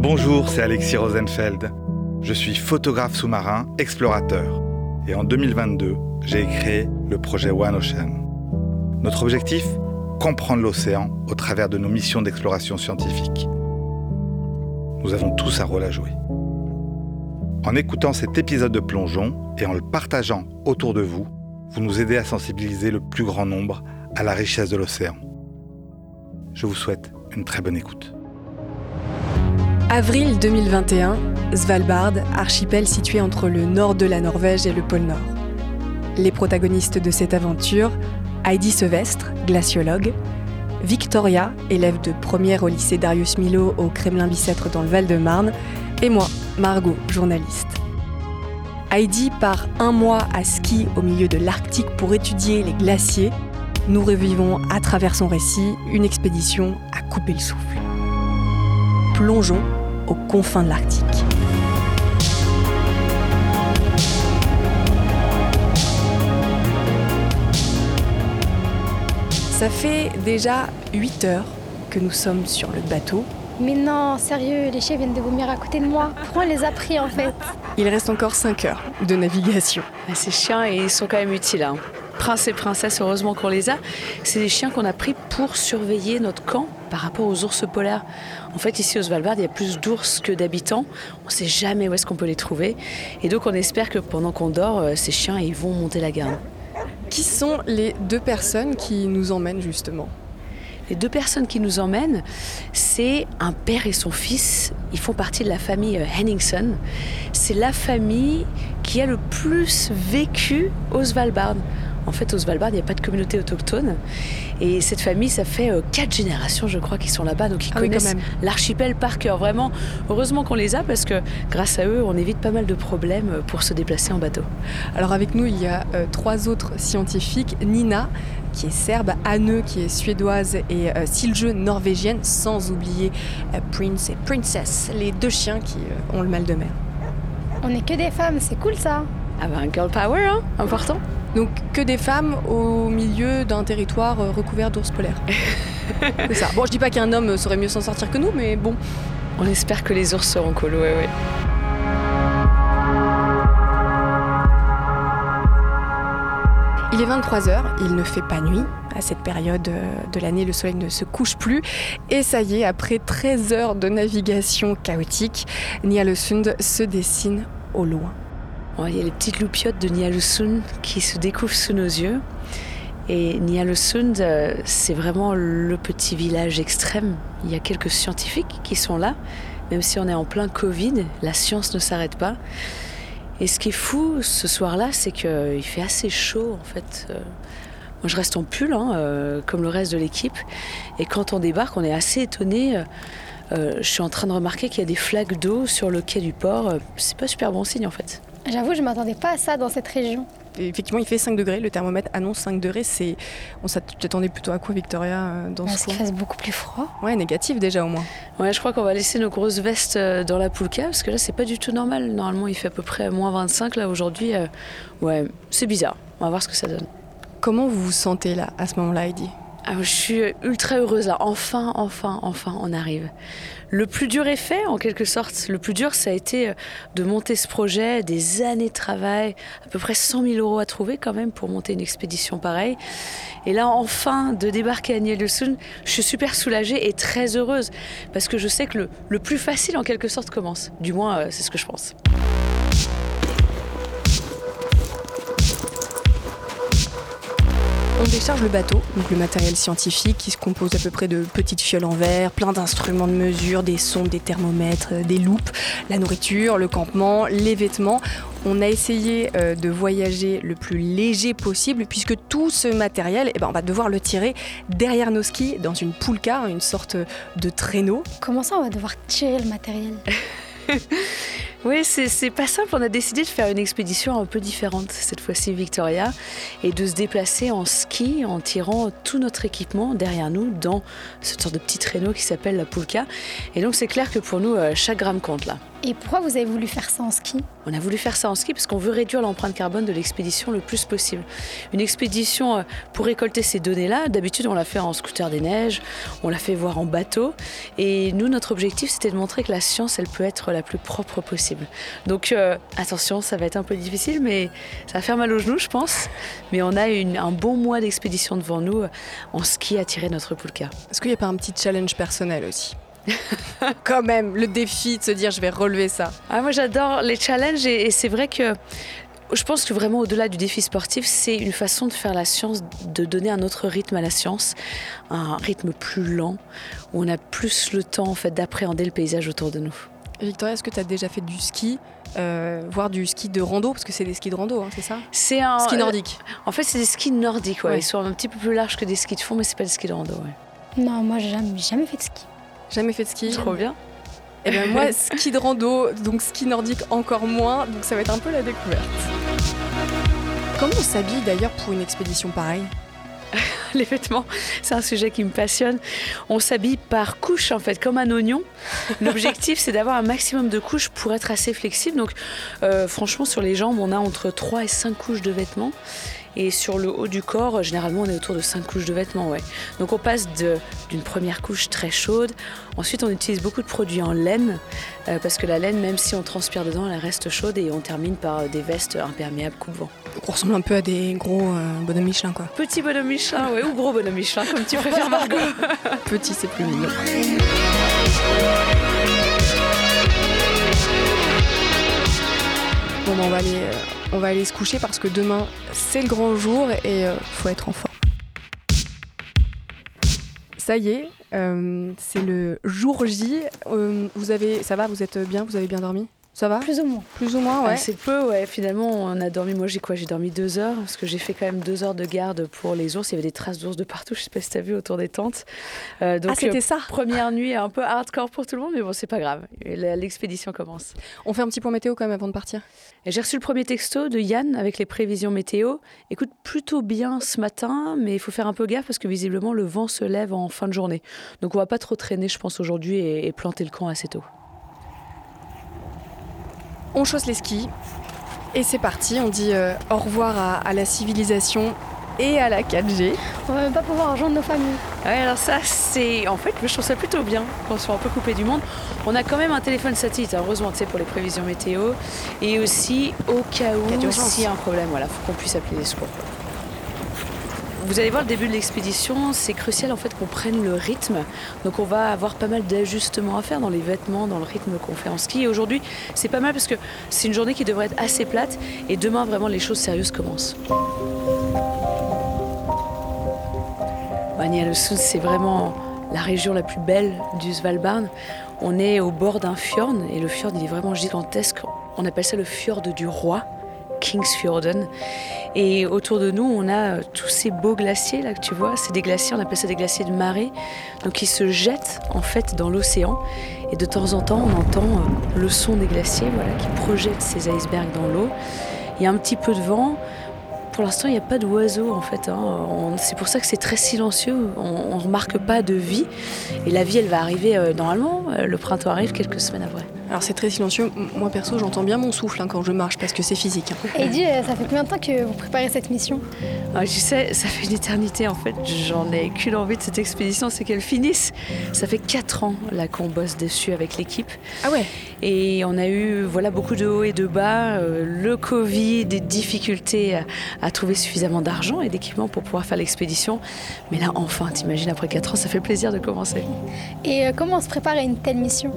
Bonjour, c'est Alexis Rosenfeld. Je suis photographe sous-marin, explorateur. Et en 2022, j'ai créé le projet One Ocean. Notre objectif Comprendre l'océan au travers de nos missions d'exploration scientifique. Nous avons tous un rôle à jouer. En écoutant cet épisode de plongeon et en le partageant autour de vous, vous nous aidez à sensibiliser le plus grand nombre à la richesse de l'océan. Je vous souhaite une très bonne écoute. Avril 2021, Svalbard, archipel situé entre le nord de la Norvège et le pôle Nord. Les protagonistes de cette aventure, Heidi Sevestre, glaciologue, Victoria, élève de première au lycée Darius Milo au Kremlin-Bicêtre dans le Val-de-Marne, et moi, Margot, journaliste. Heidi part un mois à ski au milieu de l'Arctique pour étudier les glaciers. Nous revivons à travers son récit une expédition à couper le souffle. Plongeons aux confins de l'Arctique. Ça fait déjà 8 heures que nous sommes sur le bateau. Mais non, sérieux, les chiens viennent de vomir à côté de moi. Pourquoi on les a pris en fait? Il reste encore 5 heures de navigation. Ah, ces chiens, ils sont quand même utiles. Hein. Prince et princesse, heureusement qu'on les a. C'est des chiens qu'on a pris pour surveiller notre camp par rapport aux ours polaires. En fait, ici au Svalbard, il y a plus d'ours que d'habitants. On ne sait jamais où est-ce qu'on peut les trouver. Et donc, on espère que pendant qu'on dort, euh, ces chiens, ils vont monter la garde. Qui sont les deux personnes qui nous emmènent justement? Les deux personnes qui nous emmènent, c'est un père et son fils. Ils font partie de la famille euh, Henningsen. C'est la famille qui a le plus vécu au Svalbard. En fait, au Svalbard, il n'y a pas de communauté autochtone. Et cette famille, ça fait euh, quatre générations, je crois, qui sont là-bas. Donc, ils Ah connaissent quand même. l'archipel par cœur. Vraiment, heureusement qu'on les a parce que grâce à eux, on évite pas mal de problèmes euh, pour se déplacer en bateau. Alors avec nous, il y a euh, trois autres scientifiques. Nina, qui est serbe, Anne, qui est suédoise, et euh, Silje, norvégienne, sans oublier euh, Prince et Princess, les deux chiens qui euh, ont le mal de mer. On est que des femmes, c'est cool ça. Ah ben, girl power, hein, important. Donc que des femmes au milieu d'un territoire euh, recouvert d'ours polaires. C'est ça. Bon, je dis pas qu'un homme saurait mieux s'en sortir que nous, mais bon. On espère que les ours seront cool, ouais, ouais. Il est 23h, il ne fait pas nuit. À cette période euh, de l'année, le soleil ne se couche plus. Et ça y est, après 13 heures de navigation chaotique, Nialesund se dessine au loin. Bon, il y a les petites loupiottes de Nialusund qui se découvrent sous nos yeux. Et Nialusund, euh, c'est vraiment le petit village extrême. Il y a quelques scientifiques qui sont là. Même si on est en plein Covid, la science ne s'arrête pas. Et ce qui est fou ce soir-là, c'est qu'il fait assez chaud en fait. Euh, Moi je reste en pull, hein, euh, comme le reste de l'équipe. Et quand on débarque, on est assez étonné. Euh, je suis en train de remarquer qu'il y a des flaques d'eau sur le quai du port. Euh, C'est pas super bon signe en fait. J'avoue, je m'attendais pas à ça dans cette région. Effectivement, il fait 5 degrés. Le thermomètre annonce 5 degrés. C'est... On s'attendait plutôt à quoi, Victoria, euh, dans Parce ce qu'il fasse beaucoup plus froid. Ouais, négatif déjà au moins. Ouais, je crois qu'on va laisser nos grosses vestes euh, dans la poulka parce que là, c'est pas du tout normal. Normalement, il fait à peu près moins 25. Là, aujourd'hui, euh, ouais, c'est bizarre. On va voir ce que ça donne. Comment vous vous sentez là, à ce moment-là, Heidi? Ah, je suis ultra heureuse là. Enfin, enfin, enfin, on arrive. Le plus dur est fait, en quelque sorte. Le plus dur, ça a été euh, de monter ce projet, des années de travail, à peu près 100 000 euros à trouver quand même pour monter une expédition pareille. Et là, enfin, de débarquer à Nielsen, je suis super soulagée et très heureuse parce que je sais que le, le plus facile, en quelque sorte, commence. Du moins, euh, c'est ce que je pense. On décharge le bateau, donc le matériel scientifique qui se compose à peu près de petites fioles en verre, plein d'instruments de mesure, des sondes, des thermomètres, euh, des loupes, la nourriture, le campement, les vêtements. On a essayé euh, de voyager le plus léger possible puisque tout ce matériel, eh ben, on va devoir le tirer derrière nos skis dans une poulka, une sorte de traîneau. Comment ça, on va devoir tirer le matériel? Oui, c'est pas simple. On a décidé de faire une expédition un peu différente, cette fois-ci Victoria, et de se déplacer en ski en tirant tout notre équipement derrière nous dans cette sorte de petit traîneau qui s'appelle la Pulka. Et donc c'est clair que pour nous, euh, chaque gramme compte là. Et pourquoi vous avez voulu faire ça en ski? On a voulu faire ça en ski parce qu'on veut réduire l'empreinte carbone de l'expédition le plus possible. Une expédition euh, pour récolter ces données-là, d'habitude on l'a fait en scooter des neiges, on l'a fait voir en bateau. Et nous, notre objectif, c'était de montrer que la science, elle peut être la plus propre possible. Donc euh, attention, ça va être un peu difficile, mais ça va faire mal aux genoux, je pense. Mais on a un bon mois d'expédition devant nous euh, en ski à tirer notre poulka. Est-ce qu'il n'y a pas un petit challenge personnel aussi quand même, le défi de se dire je vais relever ça. Ah, moi j'adore les challenges et, c'est vrai que je pense que vraiment au-delà du défi sportif, c'est une façon de faire la science, de donner un autre rythme à la science, un rythme plus lent, où on a plus le temps en fait d'appréhender le paysage autour de nous. Victoria, est-ce que tu as déjà fait du ski euh, voire du ski de rando, parce que c'est des skis de rando, hein, c'est ça? C'est un ski nordique. en fait, c'est des skis nordiques, ouais. Ils sont un petit peu plus larges que des skis de fond, mais c'est pas des skis de rando, ouais. Non, moi j'ai jamais, jamais fait de ski. Jamais fait de ski? Trop bien. Et eh bien moi, ski de rando, donc ski nordique encore moins, donc ça va être un peu la découverte. Comment on s'habille d'ailleurs pour une expédition pareille? les vêtements, c'est un sujet qui me passionne. On s'habille par couches en fait, comme un oignon. L'objectif c'est d'avoir un maximum de couches pour être assez flexible. Donc euh, franchement sur les jambes on a entre 3 et 5 couches de vêtements. Et sur le haut du corps, généralement, on est autour de 5 couches de vêtements. Ouais. Donc on passe d'une première couche très chaude. Ensuite, on utilise beaucoup de produits en laine, euh, parce que la laine, même si on transpire dedans, elle reste chaude. Et on termine par euh, des vestes imperméables coupe-vent. On ressemble un peu à des gros euh, bonhommes Michelin, quoi. Petit bonhomme Michelin, ouais, ou gros bonhomme Michelin, comme tu préfères, Margot. Petit, c'est plus mignon. Bon, ben, on va aller on va aller se coucher parce que demain c'est le grand jour et euh, faut être en forme. Ça y est, euh, c'est le jour J. Euh, vous avez, ça va, vous êtes bien, vous avez bien dormi? Ça va Plus ou moins. Plus ou moins, ouais. C'est peu, ouais. Finalement, on a dormi. Moi, j'ai quoi? J'ai dormi deux heures parce que j'ai fait quand même deux heures de garde pour les ours. Il y avait des traces d'ours de partout. Je sais pas si t'as vu autour des tentes. Euh, donc, ah, c'était ça. Première nuit un peu hardcore pour tout le monde, mais bon, c'est pas grave. L'expédition commence. On fait un petit point météo quand même avant de partir. J'ai reçu le premier texto de Yann avec les prévisions météo. Écoute, plutôt bien ce matin, mais il faut faire un peu gaffe parce que visiblement le vent se lève en fin de journée. Donc on va pas trop traîner, je pense, aujourd'hui et planter le camp assez tôt. On chausse les skis et c'est parti. On dit euh, au revoir à, la civilisation et à la 4G. On va même pas pouvoir rejoindre nos familles. Ouais, alors ça, c'est. En fait, je trouve ça plutôt bien qu'on soit un peu coupé du monde. On a quand même un téléphone satellite, hein, heureusement, tu sais, pour les prévisions météo. Et aussi, au cas où, s'il y a un problème, voilà, faut qu'on puisse appeler les secours. Vous allez voir le début de l'expédition, c'est crucial en fait qu'on prenne le rythme. Donc on va avoir pas mal d'ajustements à faire dans les vêtements, dans le rythme qu'on fait en ski. Et aujourd'hui, c'est pas mal parce que c'est une journée qui devrait être assez plate et demain vraiment les choses sérieuses commencent. Sud, c'est vraiment la région la plus belle du Svalbard. On est au bord d'un fjord et le fjord il est vraiment gigantesque. On appelle ça le fjord du roi. Kingsfjorden. Et autour de nous, on a euh, tous ces beaux glaciers là que tu vois. C'est des glaciers, on appelle ça des glaciers de marée. Donc ils se jettent en fait dans l'océan. Et de temps en temps, on entend euh, le son des glaciers voilà, qui projettent ces icebergs dans l'eau. Il y a un petit peu de vent. Pour l'instant, il n'y a pas d'oiseaux en fait. Hein. C'est pour ça que c'est très silencieux. On ne remarque pas de vie. Et la vie, elle va arriver euh, normalement. Le printemps arrive quelques semaines après. Alors c'est très silencieux. Moi perso, j'entends bien mon souffle hein, quand je marche parce que c'est physique. Hein. Et dis, euh, ça fait combien de temps que vous préparez cette mission? Ah, Je sais, ça fait une éternité en fait. J'en ai qu'une envie de cette expédition, c'est qu'elle finisse. Ça fait 4 ans là qu'on bosse dessus avec l'équipe. Ah ouais? Et on a eu voilà beaucoup de hauts et de bas, euh, le Covid, des difficultés à, trouver suffisamment d'argent et d'équipement pour pouvoir faire l'expédition. Mais là enfin, t'imagines, après 4 ans, ça fait plaisir de commencer. Et euh, comment on se prépare à une telle mission?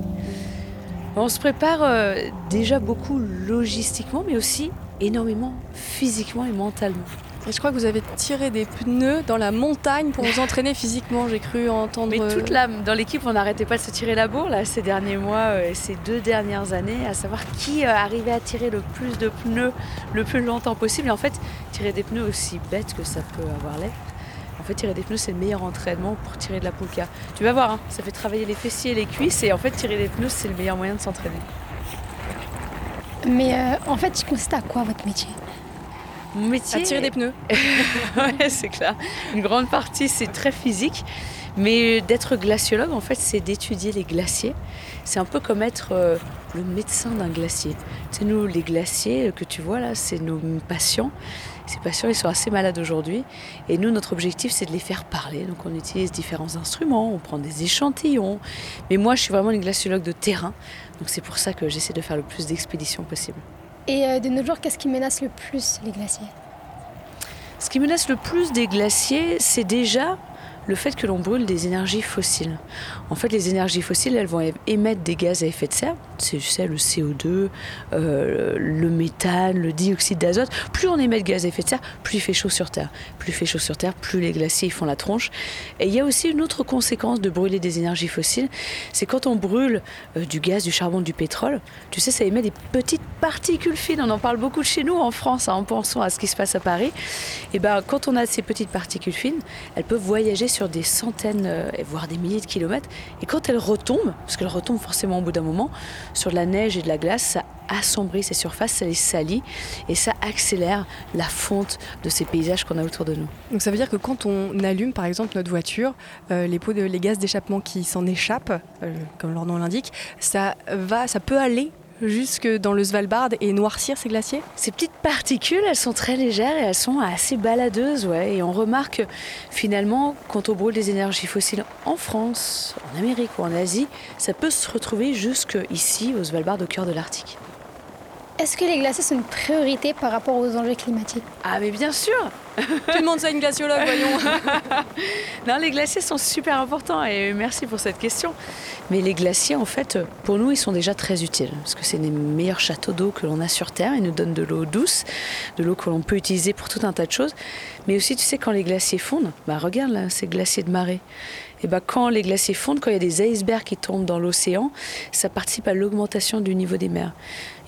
On se prépare euh, déjà beaucoup logistiquement, mais aussi énormément physiquement et mentalement. Et je crois que vous avez tiré des pneus dans la montagne pour vous entraîner physiquement, j'ai cru entendre. Mais toute l'âme dans l'équipe, on n'arrêtait pas de se tirer la bourre là, ces derniers mois euh, et ces deux dernières années, à savoir qui euh, arrivait à tirer le plus de pneus le plus longtemps possible. Et en fait, tirer des pneus aussi bêtes que ça peut avoir l'air, en fait, tirer des pneus, c'est le meilleur entraînement pour tirer de la poulka. Tu vas voir, hein, ça fait travailler les fessiers et les cuisses, et en fait, tirer des pneus, c'est le meilleur moyen de s'entraîner. Mais euh, en fait, il consiste à quoi votre métier? Mon métier. À tirer des pneus. ouais, c'est clair. Une grande partie, c'est très physique. Mais d'être glaciologue, en fait, c'est d'étudier les glaciers. C'est un peu comme être euh, le médecin d'un glacier. C'est nous, les glaciers que tu vois là, c'est nos patients. Ces patients, ils sont assez malades aujourd'hui. Et nous, notre objectif, c'est de les faire parler. Donc, on utilise différents instruments, on prend des échantillons. Mais moi, je suis vraiment une glaciologue de terrain. Donc, c'est pour ça que j'essaie de faire le plus d'expéditions possible. Et euh, de nos jours, qu'est-ce qui menace le plus les glaciers? Ce qui menace le plus des glaciers, c'est déjà le fait que l'on brûle des énergies fossiles. En fait, les énergies fossiles, elles vont émettre des gaz à effet de serre. C'est le CO2, euh, le méthane, le dioxyde d'azote. Plus on émet de gaz à effet de serre, plus il fait chaud sur Terre. Plus il fait chaud sur Terre, plus les glaciers font la tronche. Et il y a aussi une autre conséquence de brûler des énergies fossiles, c'est quand on brûle euh, du gaz, du charbon, du pétrole, tu sais, ça émet des petites particules fines. On en parle beaucoup chez nous en France, hein, en pensant à ce qui se passe à Paris. Et ben, quand on a ces petites particules fines, elles peuvent voyager sur des centaines, euh, voire des milliers de kilomètres. Et quand elles retombent, parce qu'elles retombent forcément au bout d'un moment, sur de la neige et de la glace, ça assombrit ces surfaces, ça les salit et ça accélère la fonte de ces paysages qu'on a autour de nous. Donc ça veut dire que quand on allume par exemple notre voiture, euh, les de, gaz d'échappement qui s'en échappent, euh, comme leur nom l'indique, ça va, ça peut aller jusque dans le Svalbard et noircir ces glaciers? Ces petites particules, elles sont très légères et elles sont assez baladeuses. Ouais. Et on remarque finalement, quand on brûle des énergies fossiles en France, en Amérique ou en Asie, ça peut se retrouver jusque ici, au Svalbard, au cœur de l'Arctique. Est-ce que les glaciers sont une priorité par rapport aux enjeux climatiques? Ah mais bien sûr Tu demandes ça à une glaciologue, voyons Non, les glaciers sont super importants et merci pour cette question. Mais les glaciers, en fait, pour nous, ils sont déjà très utiles parce que c'est les meilleurs châteaux d'eau que l'on a sur Terre. Ils nous donnent de l'eau douce, de l'eau que l'on peut utiliser pour tout un tas de choses. Mais aussi, tu sais, quand les glaciers fondent, bah regarde là, ces glaciers de marée. Et bah, quand les glaciers fondent, quand il y a des icebergs qui tombent dans l'océan, ça participe à l'augmentation du niveau des mers.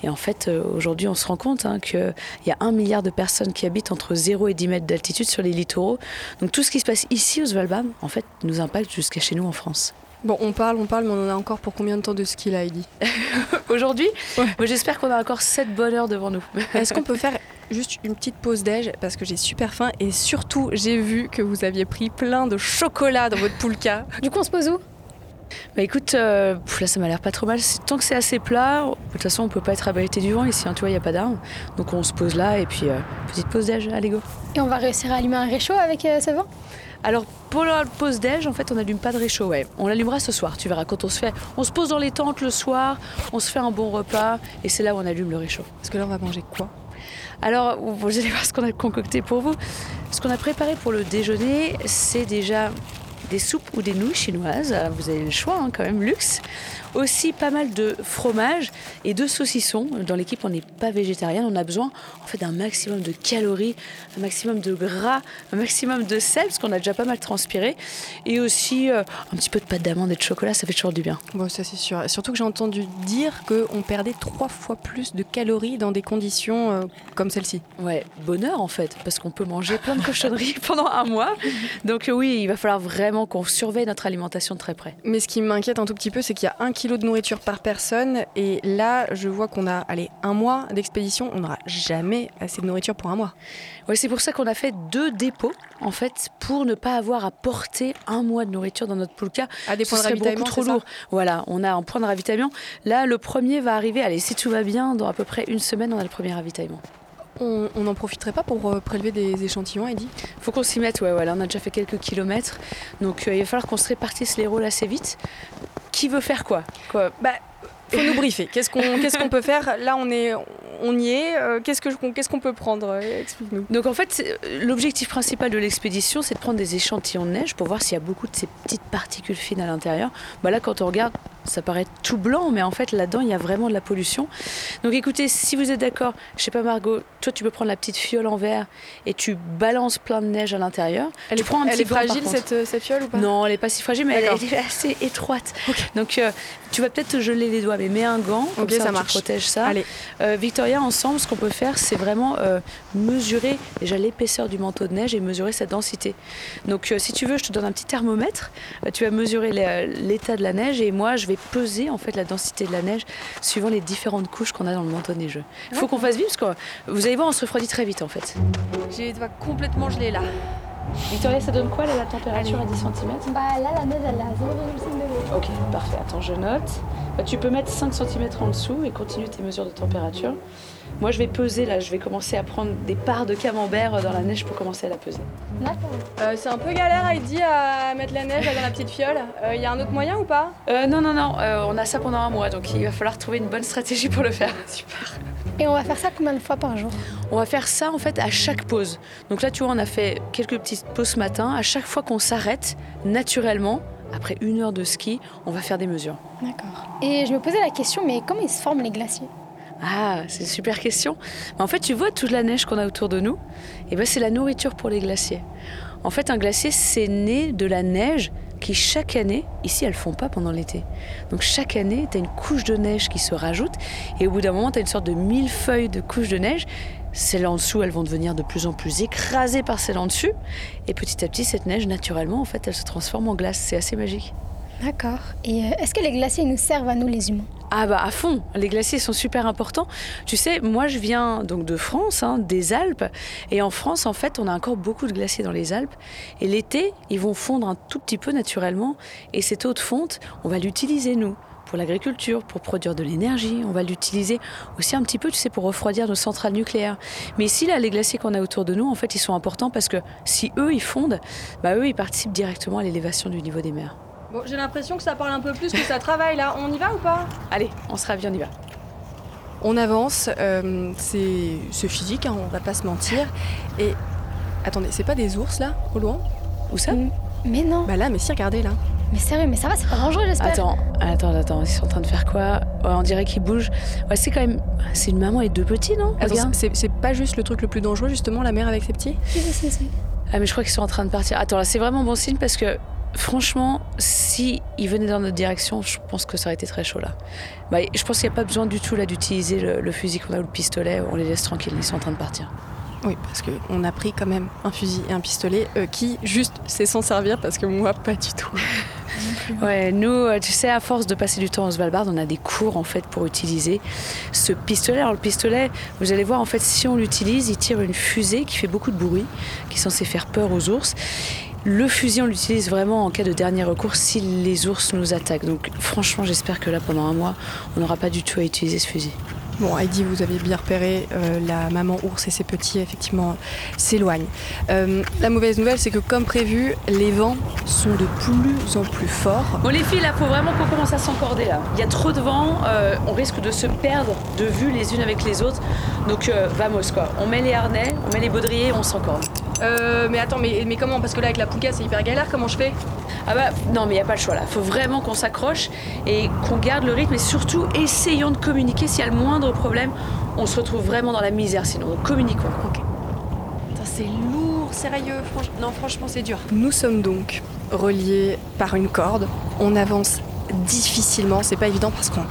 Et en fait, euh, aujourd'hui, on se rend compte hein, qu'il y a un milliard de personnes qui habitent entre 0 et 10 mètres d'altitude sur les littoraux. Donc tout ce qui se passe ici au Svalbard, en fait, nous impacte jusqu'à chez nous en France. Bon, on parle, on parle, mais on en a encore pour combien de temps de ski là, Heidi? Aujourd'hui? J'espère qu'on a encore 7 bonnes heures devant nous. Est-ce qu'on peut faire juste une petite pause déj parce que j'ai super faim et surtout j'ai vu que vous aviez pris plein de chocolat dans votre poulka. Du coup, on se pose où? Bah écoute, euh, là ça m'a l'air pas trop mal. Tant que c'est assez plat, de toute façon on peut pas être abrité du vent ici, hein, tu vois, il n'y a pas d'armes. Donc on se pose là et puis euh, petite pause déj, allez go. Et on va réussir à allumer un réchaud avec euh, ce vent? Alors pour la pause déj, en fait, on n'allume pas de réchaud. Ouais. On l'allumera ce soir. Tu verras quand on se fait, on se pose dans les tentes le soir, on se fait un bon repas et c'est là où on allume le réchaud. Parce que là, on va manger quoi? Alors, vous allez voir ce qu'on a concocté pour vous. Ce qu'on a préparé pour le déjeuner, c'est déjà des soupes ou des nouilles chinoises. Vous avez le choix, hein, quand même, luxe. Aussi pas mal de fromage et de saucissons. Dans l'équipe, on n'est pas végétarien. On a besoin en fait d'un maximum de calories, un maximum de gras, un maximum de sel, parce qu'on a déjà pas mal transpiré. Et aussi euh, un petit peu de pâte d'amande et de chocolat, ça fait toujours du bien. Bon, ça c'est sûr. Surtout que j'ai entendu dire qu'on perdait trois fois plus de calories dans des conditions euh, comme celle-ci. Ouais, bonheur en fait, parce qu'on peut manger plein de cochonneries pendant un mois. Donc oui, il va falloir vraiment qu'on surveille notre alimentation de très près. Mais ce qui m'inquiète un tout petit peu, c'est qu'il y a un kilo de nourriture par personne. Et là, je vois qu'on a allez, un mois d'expédition. On n'aura jamais assez de nourriture pour un mois. Ouais, c'est pour ça qu'on a fait deux dépôts, en fait, pour ne pas avoir à porter un mois de nourriture dans notre poulka. À des points de ravitaillement, trop lourd. Voilà, on a un point de ravitaillement. Là, le premier va arriver, allez, si tout va bien, dans à peu près une semaine, on a le premier ravitaillement. On n'en profiterait pas pour euh, prélever des échantillons, Eddie Faut qu'on s'y mette, ouais, voilà. On a déjà fait quelques kilomètres. Donc euh, il va falloir qu'on se répartisse les rôles assez vite. Qui veut faire quoi, quoi? Bah, faut nous briefer. Qu'est-ce qu'on qu'est-ce qu'on peut faire? Là, on est on y est. Euh, qu'est-ce que qu'est-ce qu'on peut prendre? Explique-nous. Donc en fait, l'objectif principal de l'expédition, c'est de prendre des échantillons de neige pour voir s'il y a beaucoup de ces petites particules fines à l'intérieur. Bah là, quand on regarde, ça paraît tout blanc, mais en fait là-dedans il y a vraiment de la pollution. Donc écoutez, si vous êtes d'accord, je sais pas Margot, toi tu peux prendre la petite fiole en verre et tu balances plein de neige à l'intérieur. Elle, tu est, prends un elle petit est fragile cette, cette, fiole ou pas? Non, elle est pas si fragile, mais elle, est assez étroite. Donc euh, tu vas peut-être te geler les doigts, mais mets un gant, comme ça, ça tu protèges ça. Allez. Euh, Victoria, ensemble, ce qu'on peut faire, c'est vraiment euh, mesurer déjà l'épaisseur du manteau de neige et mesurer sa densité. Donc si tu veux, je te donne un petit thermomètre. tu vas mesurer l'état de la neige et moi je vais peser en fait la densité de la neige suivant les différentes couches qu'on a dans le manteau neigeux. Il faut qu'on fasse vite parce que vous allez voir, on se refroidit très vite en fait. J'ai les doigts complètement gelés là. Victoria, ça donne quoi là, la température à 10 cm Bah là, la neige, elle est à 0,5 degrés. Ok, parfait. Attends, je note. Bah, tu peux mettre 5 cm en dessous et continuer tes mesures de température. Moi, je vais peser là. Je vais commencer à prendre des parts de camembert dans la neige pour commencer à la peser. D'accord. Euh, c'est un peu galère Heidi à mettre la neige dans la petite fiole. Il y a un autre moyen ou pas? Euh, non, non, non. euh, on a ça pendant un mois, donc il va falloir trouver une bonne stratégie pour le faire. Super. Et on va faire ça combien de fois par jour? On va faire ça en fait à chaque pause. Donc là, tu vois, on a fait quelques petites pauses ce matin. À chaque fois qu'on s'arrête, naturellement, après une heure de ski, on va faire des mesures. D'accord. Et je me posais la question, mais comment ils se forment les glaciers? Ah, c'est une super question. En fait, tu vois toute la neige qu'on a autour de nous? Et ben, c'est la nourriture pour les glaciers. En fait, un glacier, c'est né de la neige qui, chaque année, ici, elles font pas pendant l'été. Donc, chaque année, tu as une couche de neige qui se rajoute. Et au bout d'un moment, tu as une sorte de millefeuille de couches de neige. Celles en dessous, elles vont devenir de plus en plus écrasées par celles en dessus. Et petit à petit, cette neige, naturellement, en fait, elle se transforme en glace. C'est assez magique. D'accord. Et euh, est-ce que les glaciers nous servent à nous les humains? Ah bah à fond, les glaciers sont super importants. Tu sais, moi je viens donc de France, hein, des Alpes, et en France en fait on a encore beaucoup de glaciers dans les Alpes. Et l'été, ils vont fondre un tout petit peu naturellement, et cette eau de fonte, on va l'utiliser nous pour l'agriculture, pour produire de l'énergie. On va l'utiliser aussi un petit peu, tu sais, pour refroidir nos centrales nucléaires. Mais ici, là, les glaciers qu'on a autour de nous, en fait, ils sont importants parce que si eux, ils fondent, bah eux, ils participent directement à l'élévation du niveau des mers. Bon, j'ai l'impression que ça parle un peu plus que ça travaille là. On y va ou pas? Allez, on se ravit, on y va. On avance, euh, c'est c'est physique, hein, on va pas se mentir. Et attendez, c'est pas des ours là, au loin? Où ça? Mais non. Bah là, mais si, regardez là. Mais sérieux, mais ça va, c'est pas dangereux, j'espère. Attends, attends, attends, ils sont en train de faire quoi? Ouais, On dirait qu'ils bougent. Ouais, c'est quand même. C'est une maman et deux petits, non? Attends, Regarde. c'est c'est pas juste le truc le plus dangereux, justement, la mère avec ses petits? Si, si, si, si. Ah, mais je crois qu'ils sont en train de partir. Attends, là, c'est vraiment bon signe parce que. Franchement, si ils venaient dans notre direction, je pense que ça aurait été très chaud là. Bah, je pense qu'il n'y a pas besoin du tout là d'utiliser le, le fusil qu'on a ou le pistolet. On les laisse tranquilles, ils sont en train de partir. Oui, parce qu'on a pris quand même un fusil et un pistolet euh, qui, juste, c'est s'en servir parce que moi, pas du tout. Ouais, nous, euh, tu sais, à force de passer du temps au Svalbard, on a des cours en fait pour utiliser ce pistolet. Alors le pistolet, vous allez voir, en fait, si on l'utilise, il tire une fusée qui fait beaucoup de bruit, qui est censée faire peur aux ours. Le fusil, on l'utilise vraiment en cas de dernier recours si les ours nous attaquent. Donc franchement, j'espère que là, pendant un mois, on n'aura pas du tout à utiliser ce fusil. Bon, Heidi, vous avez bien repéré, euh, la maman ours et ses petits, effectivement, s'éloignent. Euh, la mauvaise nouvelle, c'est que, comme prévu, les vents sont de plus en plus forts. Bon les filles, là, faut vraiment qu'on commence à s'encorder là. Il y a trop de vent, euh, on risque de se perdre de vue les unes avec les autres. Donc euh, vamos quoi. On met les harnais, on met les baudriers, on s'encorde. Euh, mais attends, mais, mais comment Parce que là, avec la pouca, c'est hyper galère, comment je fais Ah bah non mais il n'y a pas le choix là. Faut vraiment qu'on s'accroche et qu'on garde le rythme et surtout essayons de communiquer. S'il y a le moindre problème, on se retrouve vraiment dans la misère sinon. Donc communiquons. C'est lourd, sérieux. franch- Non, franchement, c'est dur. Nous sommes donc reliés par une corde. On avance difficilement, c'est pas évident parce qu'on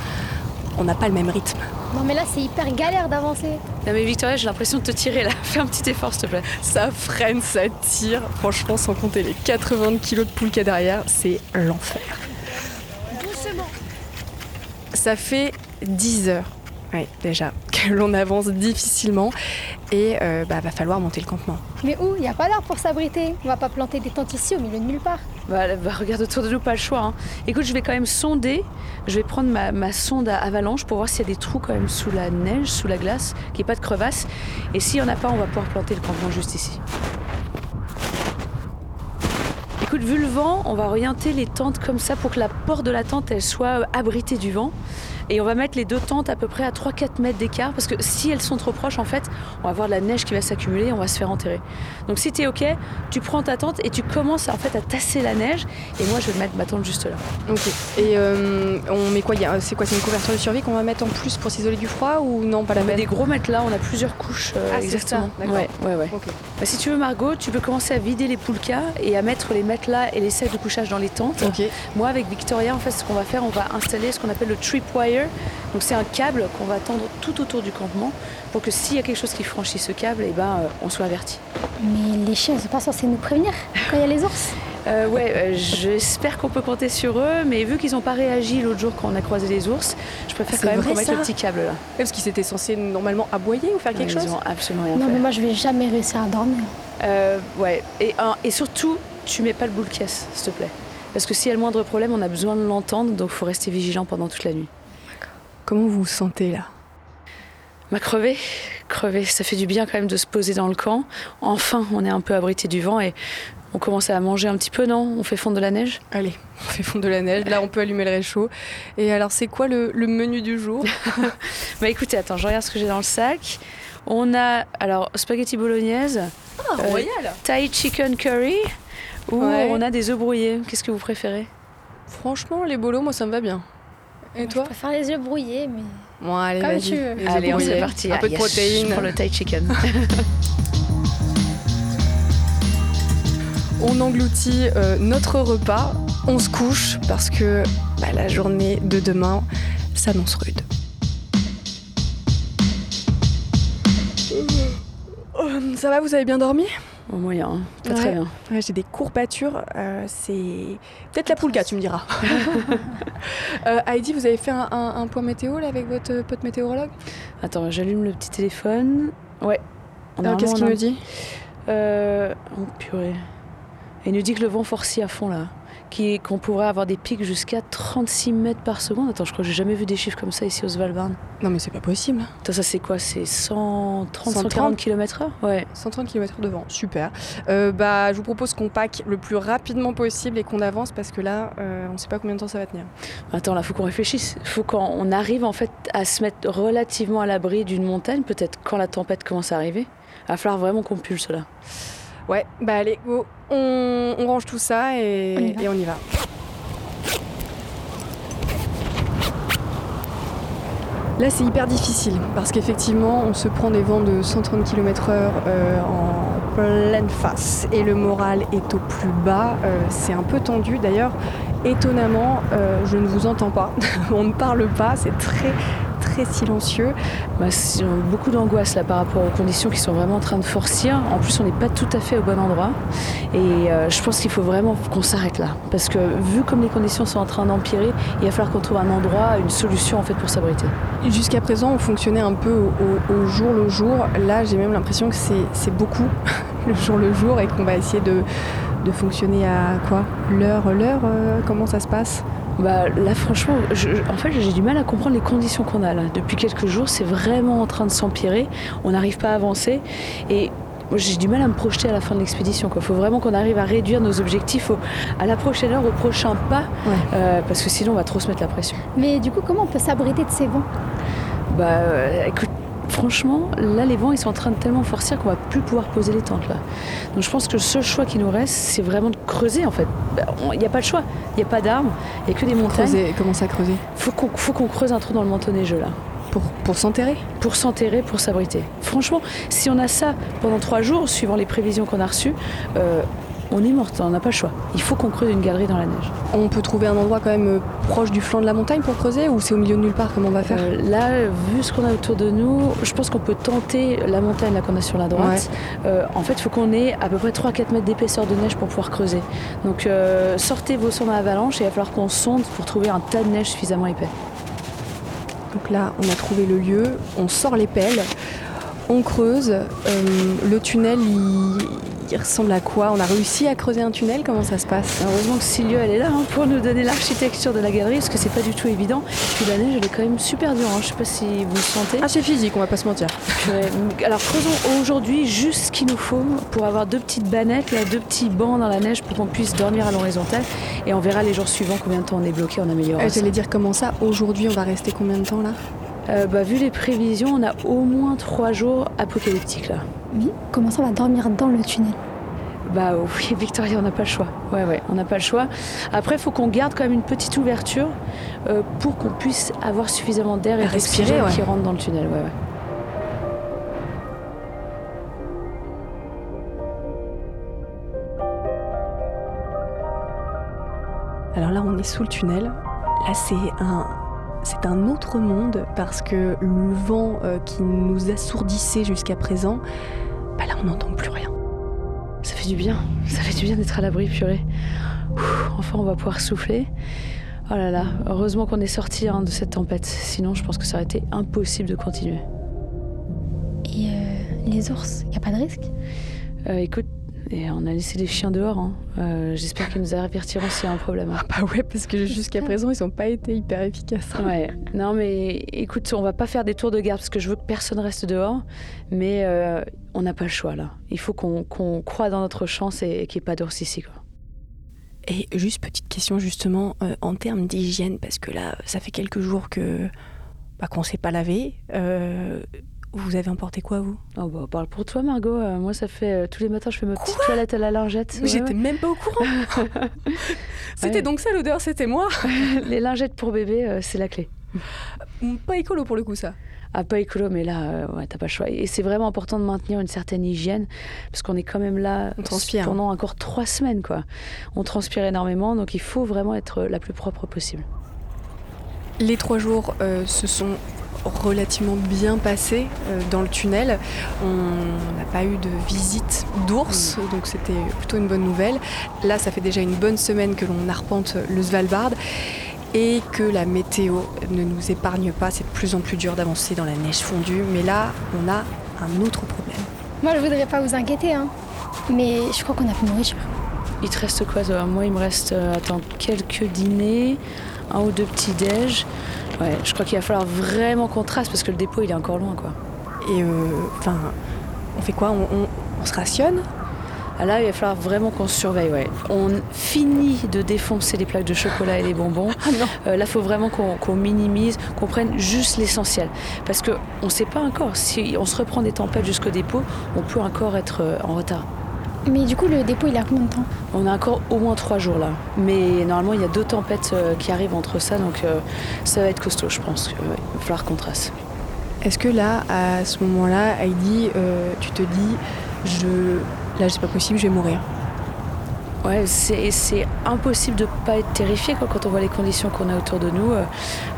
on n'a pas le même rythme. Non, mais là, c'est hyper galère d'avancer. Non mais Victoria, j'ai l'impression de te tirer là. Fais un petit effort s'il te plaît. Ça freine, ça tire. Franchement, sans compter les 80 kilos de poule qu'il y a derrière, c'est l'enfer. Doucement. Ça fait 10 heures, ouais, déjà, que l'on avance difficilement et euh, bah, va falloir monter le campement. Mais où? Il n'y a pas d'arbre pour s'abriter. On va pas planter des tentes ici au milieu de nulle part. Bah, bah, regarde autour de nous, pas le choix. hein. Écoute, je vais quand même sonder. Je vais prendre ma, ma sonde à avalanche pour voir s'il y a des trous quand même sous la neige, sous la glace, qu'il n'y ait pas de crevasse. Et s'il n'y en a pas, on va pouvoir planter le campement juste ici. Écoute, vu le vent, on va orienter les tentes comme ça pour que la porte de la tente elle soit euh, abritée du vent. Et on va mettre les deux tentes à peu près à 3-4 mètres d'écart parce que si elles sont trop proches, en fait, on va avoir de la neige qui va s'accumuler et on va se faire enterrer. Donc si tu es OK, tu prends ta tente et tu commences en fait à tasser la neige et moi je vais mettre ma tente juste là. Ok. Et euh, on met quoi? C'est quoi? C'est une couverture de survie qu'on va mettre en plus pour s'isoler du froid ou non Pas la On met des gros matelas, on a plusieurs couches euh, Ah, exactement. ça, ouais, ouais, ouais. Bah, si tu veux Margot, tu peux commencer à vider les poulkas et à mettre les matelas et les sacs de couchage dans les tentes. Ok. Moi avec Victoria, en fait, ce qu'on va faire, on va installer ce qu'on appelle le tripwire. Donc c'est un câble qu'on va tendre tout autour du campement pour que s'il y a quelque chose qui franchit ce câble, eh ben, euh, on soit averti. Mais les chiens, ils sont pas censés nous prévenir quand il y a les ours? Euh, ouais, euh, j'espère qu'on peut compter sur eux, mais vu qu'ils n'ont pas réagi l'autre jour quand on a croisé les ours, je préfère quand même qu'on mette le petit câble là. Parce qu'ils étaient censés normalement aboyer ou faire quelque Ils chose? absolument rien Non, fait. mais moi, je vais jamais réussir à dormir. Euh, ouais, et, un- et surtout, tu mets pas le boule caisse, s'il te plaît. Parce que s'il y a le moindre problème, on a besoin de l'entendre, donc faut rester vigilant pendant toute la nuit. Comment vous vous sentez là? M'a crevé, crevé. Ça fait du bien quand même de se poser dans le camp. Enfin, on est un peu abrité du vent et on commence à manger un petit peu, non? On fait fondre de la neige? Allez, on fait fondre de la neige, là on peut allumer le réchaud. Et alors c'est quoi le, le menu du jour? Bah écoutez, attends, je regarde ce que j'ai dans le sac. On a alors spaghetti bolognaise, Ah, Euh, royal Thai chicken curry ou Ouais. on a des œufs brouillés. Qu'est-ce que vous préférez? Franchement, les bolos, moi ça me va bien. Et Moi, toi Je préfère les yeux brouillés, mais. Bon, allez, Comme tu veux. Les Allez, on brouillés. est parti. Un Ah, peu de yes, protéines. Prends le Thai chicken. On engloutit euh, notre repas, on se couche parce que bah, la journée de demain s'annonce rude. Euh, Ça va, vous avez bien dormi? Au moyen, hein. pas Ouais. très bien. Ouais, J'ai des courbatures, euh, c'est peut-être la poulka, tu me diras. Euh, Heidi, vous avez fait un, un- un point météo là, avec votre pote météorologue? Attends, j'allume le petit téléphone. Ouais. Alors, Normalement, Qu'est-ce qu'il nous dit? Euh, oh purée. Il nous dit que le vent forcit à fond là. Qui- Qu'on pourrait avoir des pics jusqu'à 36 mètres par seconde. Attends, je crois que j'ai jamais vu des chiffres comme ça ici au Svalbard. Non, mais c'est pas possible. Attends, ça c'est quoi? C'est 130, 130 140 km/h Ouais. 130 km de vent, super. Euh, bah, je vous propose qu'on pack le plus rapidement possible et qu'on avance parce que là, euh, on sait pas combien de temps ça va tenir. Attends, là, faut qu'on réfléchisse. Faut qu'on arrive en fait à se mettre relativement à l'abri d'une montagne, peut-être quand la tempête commence à arriver. Il va falloir vraiment qu'on pulse là. Ouais, bah allez, go. On, on range tout ça et On y va. et on y va. Là, c'est hyper difficile parce qu'effectivement, on se prend des vents de 130 km/h euh, en pleine face et le moral est au plus bas. Euh, c'est un peu tendu. D'ailleurs, étonnamment, euh, je ne vous entends pas. on ne parle pas. C'est très, très silencieux. Bah, a beaucoup d'angoisse là par rapport aux conditions qui sont vraiment en train de forcir. En plus, on n'est pas tout à fait au bon endroit. Et euh, je pense qu'il faut vraiment qu'on s'arrête là. Parce que vu comme les conditions sont en train d'empirer, il va falloir qu'on trouve un endroit, une solution en fait pour s'abriter. Jusqu'à présent, on fonctionnait un peu au, jour le jour. Là, j'ai même l'impression que c'est beaucoup le jour le jour et qu'on va essayer de, de fonctionner à quoi? L'heure, l'heure euh, Comment ça se passe? Bah là franchement, je- en fait j'ai du mal à comprendre les conditions qu'on a là. Depuis quelques jours, c'est vraiment en train de s'empirer. On n'arrive pas à avancer et moi, j'ai du mal à me projeter à la fin de l'expédition. Il faut vraiment qu'on arrive à réduire nos objectifs au- à la prochaine heure, au prochain pas, Ouais. euh, parce que sinon on va trop se mettre la pression. Mais du coup, comment on peut s'abriter de ces vents? Bah euh, écoute, franchement, là les vents ils sont en train de tellement forcer qu'on va plus pouvoir poser les tentes là. Donc je pense que le seul choix qui nous reste, c'est vraiment de creuser en fait. Il n'y a pas de choix, il n'y a pas d'arbres, il n'y a que des montagnes. Creuser, Commencer à creuser Faut qu'on faut qu'on creuse un trou dans le manteau neigeux là. Pour, pour s'enterrer? Pour s'enterrer, pour s'abriter. Franchement, si on a ça pendant trois jours, suivant les prévisions qu'on a reçues, euh, on est morte, on n'a pas le choix. Il faut qu'on creuse une galerie dans la neige. On peut trouver un endroit quand même euh, proche du flanc de la montagne pour creuser ou c'est au milieu de nulle part Comment on va faire Euh, là, vu ce qu'on a autour de nous, je pense qu'on peut tenter la montagne là qu'on a sur la droite. Euh, en fait, il faut qu'on ait à peu près 3-4 mètres d'épaisseur de neige pour pouvoir creuser. Donc euh, sortez vos sondes à avalanche et il va falloir qu'on sonde pour trouver un tas de neige suffisamment épais. Donc là, on a trouvé le lieu, on sort les pelles, on creuse. Euh, le tunnel, il, il ressemble à quoi? On a réussi à creuser un tunnel? Comment ça se passe? Heureusement que Silvio elle est là hein, pour nous donner l'architecture de la galerie parce que c'est pas du tout évident. Puis la neige elle est quand même super dure. hein. Je sais pas si vous le sentez. Ah, c'est physique, on va pas se mentir. Ouais, Alors creusons aujourd'hui juste ce qu'il nous faut pour avoir deux petites bannettes, là, deux petits bancs dans la neige pour qu'on puisse dormir à l'horizontale et on verra les jours suivants combien de temps on est bloqué, on améliorera Euh. J'allais dire comment ça? Aujourd'hui, on va rester combien de temps là? Euh, bah, vu les prévisions, on a au moins trois jours apocalyptiques là. Oui. Comment ça, on va dormir dans le tunnel? Bah oui, Victoria, on n'a pas le choix. Ouais, ouais, on n'a pas le choix. Après, il faut qu'on garde quand même une petite ouverture euh, pour qu'on puisse avoir suffisamment d'air et respirer, ouais. qui rentre dans le tunnel. Ouais, ouais. Alors là, on est sous le tunnel. Là, c'est un, c'est un autre monde parce que le vent euh, qui nous assourdissait jusqu'à présent, bah là, on n'entend plus rien. Ça fait du bien. Ça fait du bien d'être à l'abri, purée. enfin, on va pouvoir souffler. Oh là là, heureusement qu'on est sorti hein, de cette tempête. Sinon, je pense que ça aurait été impossible de continuer. Et euh, les ours, y a pas de risque? Euh, Écoute, on a laissé les chiens dehors. Hein. Euh, j'espère qu'ils nous avertiront s'il y a un problème. Ah bah ouais, parce que jusqu'à présent, ils n'ont pas été hyper efficaces. Ouais. Non, mais écoute, on va pas faire des tours de garde parce que je veux que personne reste dehors. Mais on n'a pas le choix là. Il faut qu'on croit dans notre chance et, qu'il n'y ait pas d'ours ici. Quoi. Et juste petite question justement euh, en termes d'hygiène, parce que là, ça fait quelques jours que bah, qu'on ne s'est pas lavé. Euh, vous avez emporté quoi vous? Oh bah, Parle pour toi Margot. Euh, moi, ça fait tous les matins, je fais ma petite toilette à la lingette. J'étais même pas au courant. c'était donc ça l'odeur, c'était moi. les lingettes pour bébé, c'est la clé. Pas écolo pour le coup ça ah, pas écolo, mais là, euh, ouais, t'as pas le choix. Et c'est vraiment important de maintenir une certaine hygiène, parce qu'on est quand même là pendant encore trois semaines, quoi. On transpire énormément, donc il faut vraiment être la plus propre possible. Les trois jours euh, se sont relativement bien passés euh, dans le tunnel. On n'a pas eu de visite d'ours, mm. donc c'était plutôt une bonne nouvelle. Là, ça fait déjà une bonne semaine que l'on arpente le Svalbard et que la météo ne nous épargne pas. C'est de plus en plus dur d'avancer dans la neige fondue, mais là, on a un autre problème. Moi, je voudrais pas vous inquiéter, hein, mais je crois qu'on a plus de nourriture. Il te reste quoi, toi Moi, il me reste euh, attends, quelques dîners, un ou deux petits déj. Ouais, je crois qu'il va falloir vraiment qu'on trace parce que le dépôt, il est encore loin, quoi. Et euh, enfin, on fait quoi? On se rationne? Ah, là, il va falloir vraiment qu'on se surveille. Ouais. On finit de défoncer les plaques de chocolat et les bonbons. Ah non. Euh, là, il faut vraiment qu'on minimise, qu'on prenne juste l'essentiel. Parce qu'on ne sait pas encore. Si on se reprend des tempêtes jusqu'au dépôt, on peut encore être euh, en retard. Mais du coup, le dépôt, il a combien de temps On a encore au moins trois jours là. Mais normalement, il y a deux tempêtes euh, qui arrivent entre ça, donc ça va être costaud, je pense. il va falloir qu'on trace. Est-ce que là, à ce moment-là, Heidi, tu te dis, je là c'est pas possible, je vais mourir? Ouais, c'est impossible de pas être terrifié quand on voit les conditions qu'on a autour de nous. Euh,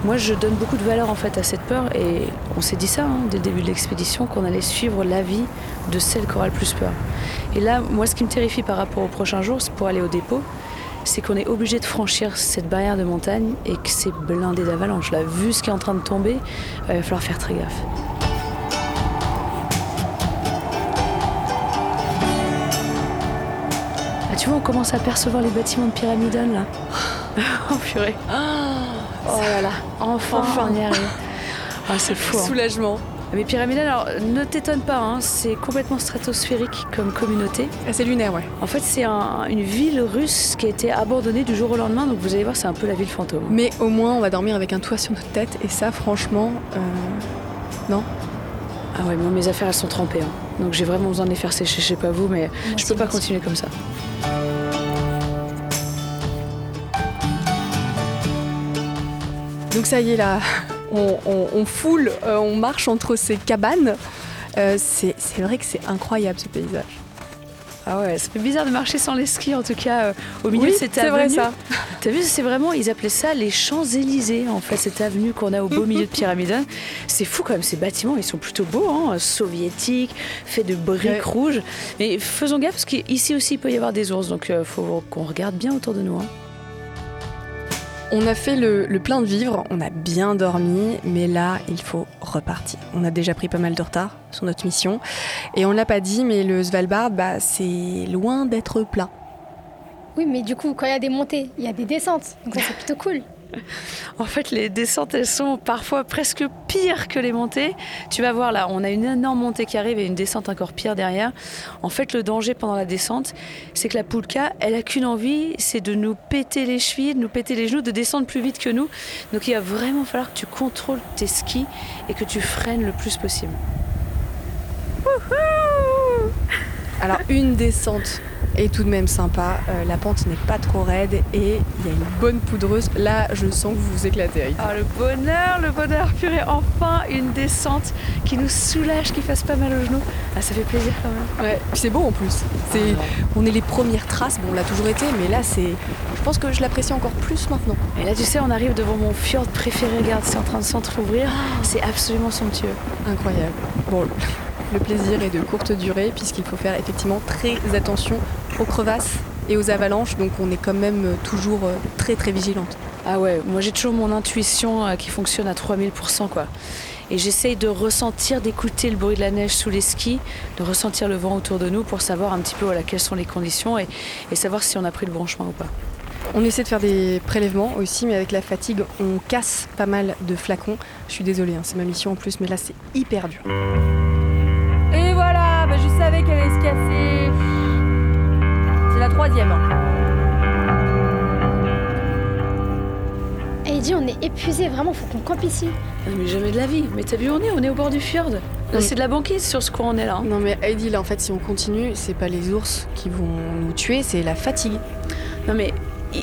moi, je donne beaucoup de valeur en fait à cette peur et on s'est dit ça hein, dès le début de l'expédition qu'on allait suivre l'avis de celle qui aura le plus peur. Et là, moi, ce qui me terrifie par rapport aux prochains jours, c'est pour aller au dépôt, c'est qu'on est obligé de franchir cette barrière de montagne et que c'est blindé d'avalanche. Là, vu ce qui est en train de tomber, euh, il va falloir faire très gaffe. Tu vois, on commence à percevoir les bâtiments de Pyramidon là. oh purée. Oh là là, enfin, enfin. on y arrive. Ah, c'est fou. Hein. Soulagement. Mais Pyramidon, alors ne t'étonne pas, hein, c'est complètement stratosphérique comme communauté. Ah, c'est lunaire, ouais. En fait, c'est une ville russe qui a été abandonnée du jour au lendemain, donc vous allez voir, c'est un peu la ville fantôme. Mais au moins, on va dormir avec un toit sur notre tête, et ça, franchement, euh... non Ah ouais, moi, mes affaires, elles sont trempées. Hein. Donc j'ai vraiment besoin de les faire sécher, je sais pas vous, mais je peux pas continuer comme ça. Donc ça y est là, on, foule, euh, on marche entre ces cabanes. Euh, c'est vrai que c'est incroyable ce paysage. Ah ouais, ça fait bizarre de marcher sans les skis en tout cas euh, au milieu de cette avenue. c'est vrai ça. T'as vu, c'est vraiment, ils appelaient ça les Champs-Élysées en fait, cette avenue qu'on a au beau milieu de Pyramidon. C'est fou quand même, ces bâtiments, ils sont plutôt beaux, hein, soviétiques, faits de briques rouges. Mais faisons gaffe parce qu'ici aussi il peut y avoir des ours, donc il faut qu'on regarde bien autour de nous. Hein. On a fait le, plein de vivres, on a bien dormi, mais là, il faut repartir. On a déjà pris pas mal de retard sur notre mission. Et on l'a pas dit, mais le Svalbard, bah, c'est loin d'être plat. Oui, mais du coup, quand il y a des montées, il y a des descentes. Donc ça, c'est plutôt cool. En fait, les descentes, elles sont parfois presque pires que les montées. Tu vas voir là, on a une énorme montée qui arrive et une descente encore pire derrière. En fait, le danger pendant la descente, c'est que la poulka, elle a qu'une envie, c'est de nous péter les chevilles, de nous péter les genoux, de descendre plus vite que nous. Donc il va vraiment falloir que tu contrôles tes skis et que tu freines le plus possible. Alors une descente est tout de même sympa. Euh, la pente n'est pas trop raide et il y a une bonne poudreuse. Là, je sens que vous vous éclatez. Ah, le bonheur, le bonheur, purée, enfin une descente qui nous soulage, qui fasse pas mal aux genoux. Ah, ça fait plaisir quand même. Ouais, c'est beau en plus. C'est, on est les premières traces, bon, on l'a toujours été, mais là, c'est, je pense que je l'apprécie encore plus maintenant. Et là, tu sais, on arrive devant mon fjord préféré. Regarde, c'est en train de s'entrouvrir. C'est absolument somptueux. Incroyable. Bon, le plaisir est de courte durée puisqu'il faut faire effectivement très attention aux crevasses et aux avalanches, donc on est quand même toujours euh, très très vigilante. Ah ouais, moi j'ai toujours mon intuition euh, qui fonctionne à 3000% quoi. Et j'essaye de ressentir, d'écouter le bruit de la neige sous les skis, de ressentir le vent autour de nous pour savoir un petit peu voilà, quelles sont les conditions et, et savoir si on a pris le bon chemin ou pas. On essaie de faire des prélèvements aussi, mais avec la fatigue, on casse pas mal de flacons. Je suis désolée, hein, c'est ma mission en plus, mais là c'est hyper dur. Je savais qu'elle allait se casser. C'est la troisième. Heidi, on est épuisé, vraiment, faut qu'on campe ici. Non, mais jamais de la vie. Mais t'as vu où on est On est au bord du fjord. Là, Oui. c'est de la banquise sur ce coin on est là. hein. Non mais Heidi, là en fait, si on continue, c'est pas les ours qui vont nous tuer, c'est la fatigue. Non mais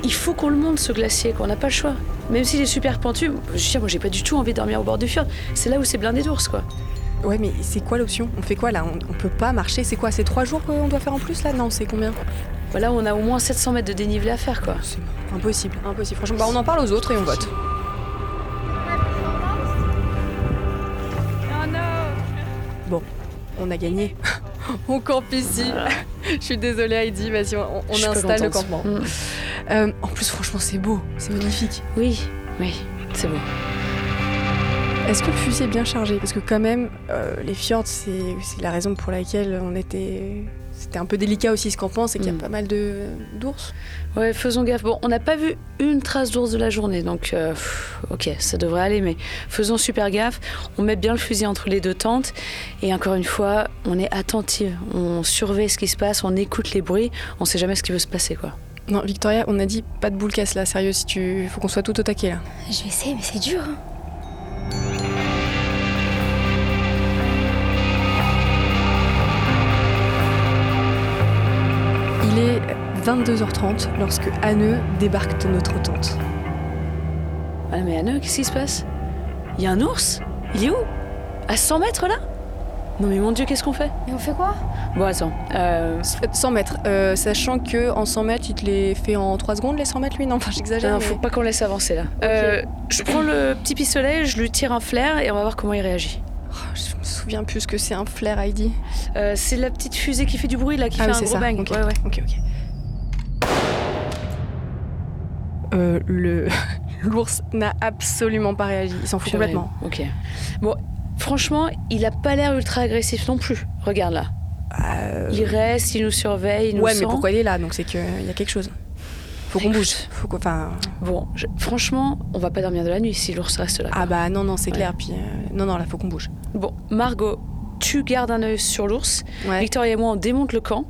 il faut qu'on le monte ce glacier, qu'on n'a pas le choix. Même s'il est super pentu, je veux dire, moi j'ai pas du tout envie de dormir au bord du fjord. C'est là où c'est blindé d'ours quoi. Ouais, mais c'est quoi l'option? On fait quoi là? On, on peut pas marcher, c'est quoi? C'est trois jours qu'on doit faire en plus là? Non, c'est combien? Voilà, on a au moins 700 mètres de dénivelé à faire quoi. C'est impossible, impossible. Franchement, bah, on en parle aux autres et on vote. Oh non Bon, on a gagné. on campe ici. Je suis désolée Heidi, vas-y, on, on pas installe le campement. Mm. Euh, en plus, franchement, c'est beau, c'est magnifique. Oui, oui, c'est bon. Est-ce que le fusil est bien chargé? Parce que quand même, euh, les fjords, c'est la raison pour laquelle on était... C'était un peu délicat aussi ce campement, c'est qu'il y a Mm. pas mal de- d'ours. Ouais, faisons gaffe. Bon, on n'a pas vu une trace d'ours de la journée, donc euh, pff, ok, ça devrait aller, mais faisons super gaffe. On met bien le fusil entre les deux tentes, et encore une fois, on est attentive, on surveille ce qui se passe, on écoute les bruits, on sait jamais ce qui veut se passer, quoi. Non, Victoria, on a dit pas de boule casse là, sérieux, si tu... faut qu'on soit tout au taquet là. Je vais essayer, mais c'est dur. hein. Il est 22h30 lorsque Anne débarque de notre tente. Ah mais Anne, qu'est-ce qui se passe? Il y a un ours? Il est où? À 100 mètres là? Non mais mon dieu, qu'est-ce qu'on fait? Et on fait quoi? Bon attends, euh, 100 mètres, euh, sachant que en 100 mètres, il te les fait en 3 secondes les 100 mètres lui? Non, enfin j'exagère. non, mais- faut pas qu'on laisse avancer là. Euh, je prends le petit pistolet, je lui tire un flair et on va voir comment il réagit. Oh, je me souviens plus ce que c'est un flair Heidi. Euh, c'est la petite fusée qui fait du bruit là, qui Ah fait oui, un c'est gros ça. bang. Ok. Ouais, ouais. Ok, ok. Euh, le l'ours n'a absolument pas réagi. Il s'en fout complètement. Ok. Bon, franchement, il a pas l'air ultra agressif non plus. Regarde là. Euh, Il reste, il nous surveille, il nous ouais, sent. mais pourquoi il est là? Donc c'est qu'il y a quelque chose. Faut qu'on bouge. Faut qu'on. Enfin. Bon, je- franchement, on va pas dormir de la nuit si l'ours reste là. Ah bah non, non, c'est Ouais. clair. Puis euh, non, non, là, faut qu'on bouge. Bon, Margot, tu gardes un œil sur l'ours. Ouais. Victoria et moi, on démonte le camp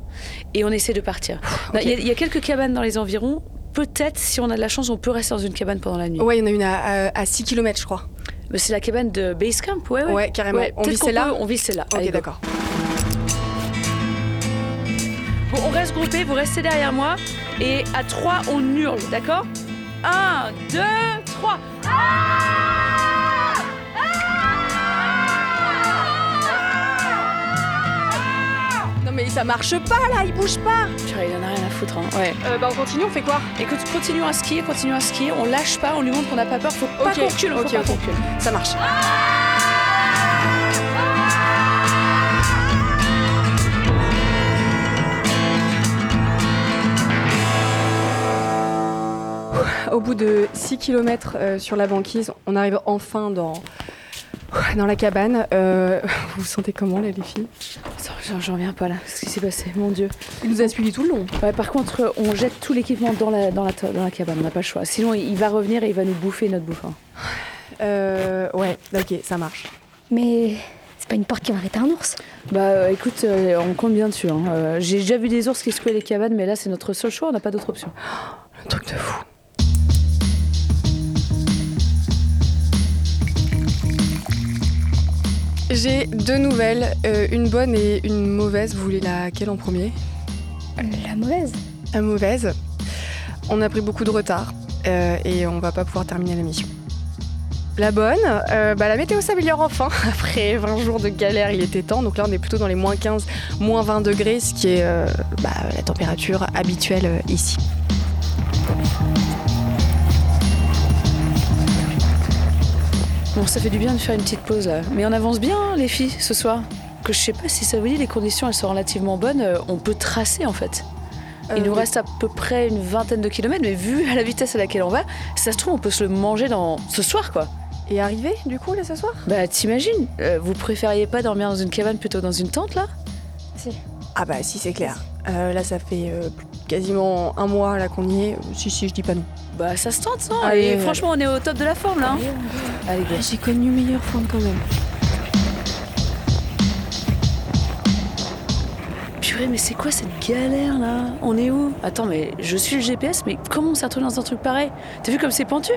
et on essaie de partir. Il y, a- il y a quelques cabanes dans les environs. Peut-être, si on a de la chance, on peut rester dans une cabane pendant la nuit. Ouais, il y en a une à, à, 6 km, je crois. Mais c'est la cabane de Basecamp, ouais, ouais. Ouais, carrément. on vit celle-là peut- On vit celle-là. Ok, d'accord. Bon, on reste groupés, vous restez derrière moi. Et à 3, on hurle, d'accord? 1, 2, 3. Non, mais ça marche pas là, il bouge pas. Purée, il en a rien à foutre. Hein. Ouais. Euh, bah, on continue, on fait quoi? Écoute, continuons à skier, continuons à skier. On lâche pas, on lui montre qu'on n'a pas peur. Faut pas Ok, qu'on recule, faut ok, pas qu'on recule. Ça marche. Au bout de 6 km sur la banquise, on arrive enfin dans, dans la cabane. Euh, vous vous sentez comment là les filles? J'en- reviens pas là. Qu'est-ce qui s'est passé? Mon Dieu. Il nous a suivis tout le long. Ouais, par contre, euh, on jette tout l'équipement dans la, dans, la, dans la cabane. On n'a pas le choix. Sinon, il va revenir et il va nous bouffer notre bouffe. hein. Euh, ouais, ok, ça marche. Mais c'est pas une porte qui va arrêter un ours? Bah euh, écoute, euh, on compte bien dessus. hein. Euh, J'ai déjà vu des ours qui secouaient les cabanes, mais là, c'est notre seul choix. On n'a pas d'autre option. Un truc de fou. J'ai deux nouvelles, euh, une bonne et une mauvaise. Vous voulez laquelle en premier? La mauvaise. La mauvaise. On a pris beaucoup de retard euh, et on va pas pouvoir terminer la mission. La bonne, euh, bah, la météo s'améliore enfin. Après 20 jours de galère, il était temps. Donc là, on est plutôt dans les moins 15, moins 20 degrés, ce qui est euh, bah, la température habituelle euh, ici. Bon, ça fait du bien de faire une petite pause là. Mais on avance bien, hein, les filles, ce soir. que je sais pas si ça vous dit, les conditions elles sont relativement bonnes, euh, on peut tracer en fait. Il Euh, nous reste à peu près une vingtaine de kilomètres, mais vu à la vitesse à laquelle on va, ça se trouve, on peut se le manger dans ce soir, quoi. Et arrivé, du coup, là, ce soir? Bah, t'imagines euh, Vous préfériez pas dormir dans une cabane plutôt que dans une tente, là? Ah bah si, c'est clair. Euh, là, ça fait euh, quasiment un mois là qu'on y est. Si, si, je dis pas non. Bah, ça se tente, non Allez, franchement, on est au top de la forme, là. hein. Allez, go. J'ai connu meilleure forme quand même. Purée, mais c'est quoi cette galère, là? On est où? Attends, mais je suis le GPS, mais comment on s'est retrouvé dans un truc pareil? T'as vu comme c'est pentu?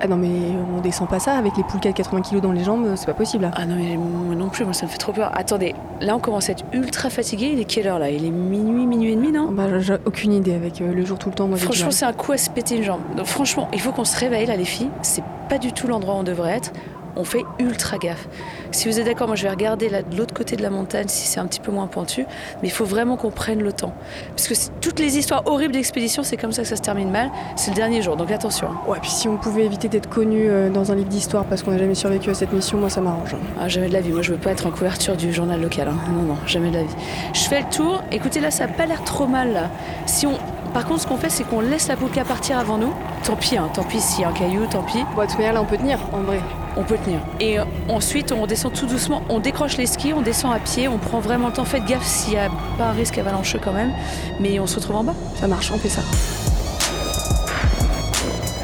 Ah non, mais on descend pas ça avec les poulkas de 80 kg dans les jambes, c'est pas possible là. Ah non, mais moi non plus, moi ça me fait trop peur. Attendez, là on commence à être ultra fatigué. Il est quelle heure là? Il est minuit, minuit et demi, non? Bah, j'ai aucune idée avec euh, le jour tout le temps. Moi, Franchement, c'est un coup à se péter une jambe. Donc, franchement, il faut qu'on se réveille là, les filles. C'est pas du tout l'endroit où on devrait être. On fait ultra gaffe. Si vous êtes d'accord, moi je vais regarder là de l'autre côté de la montagne si c'est un petit peu moins pentu. Mais il faut vraiment qu'on prenne le temps. Parce que toutes les histoires horribles d'expédition, c'est comme ça que ça se termine mal. C'est le dernier jour, donc attention. hein. Ouais, puis si on pouvait éviter d'être connu euh, dans un livre d'histoire parce qu'on n'a jamais survécu à cette mission, moi ça m'arrange. Ah, jamais de la vie. Moi, je veux pas être en couverture du journal local. hein. Non, non, jamais de la vie. Je fais le tour. Écoutez, là, ça a pas l'air trop mal. Là. Si on... Par contre, ce qu'on fait, c'est qu'on laisse la poulka partir avant nous. Tant pis, hein, tant pis s'il y a un caillou, tant pis. Bon, de toute manière, là on peut tenir en vrai. On peut tenir. Et euh, ensuite, on descend tout doucement. On décroche les skis, on descend à pied. On prend vraiment le temps. Faites gaffe s'il y a pas un risque avalancheux quand même. Mais on se retrouve en bas. Ça marche, on fait ça.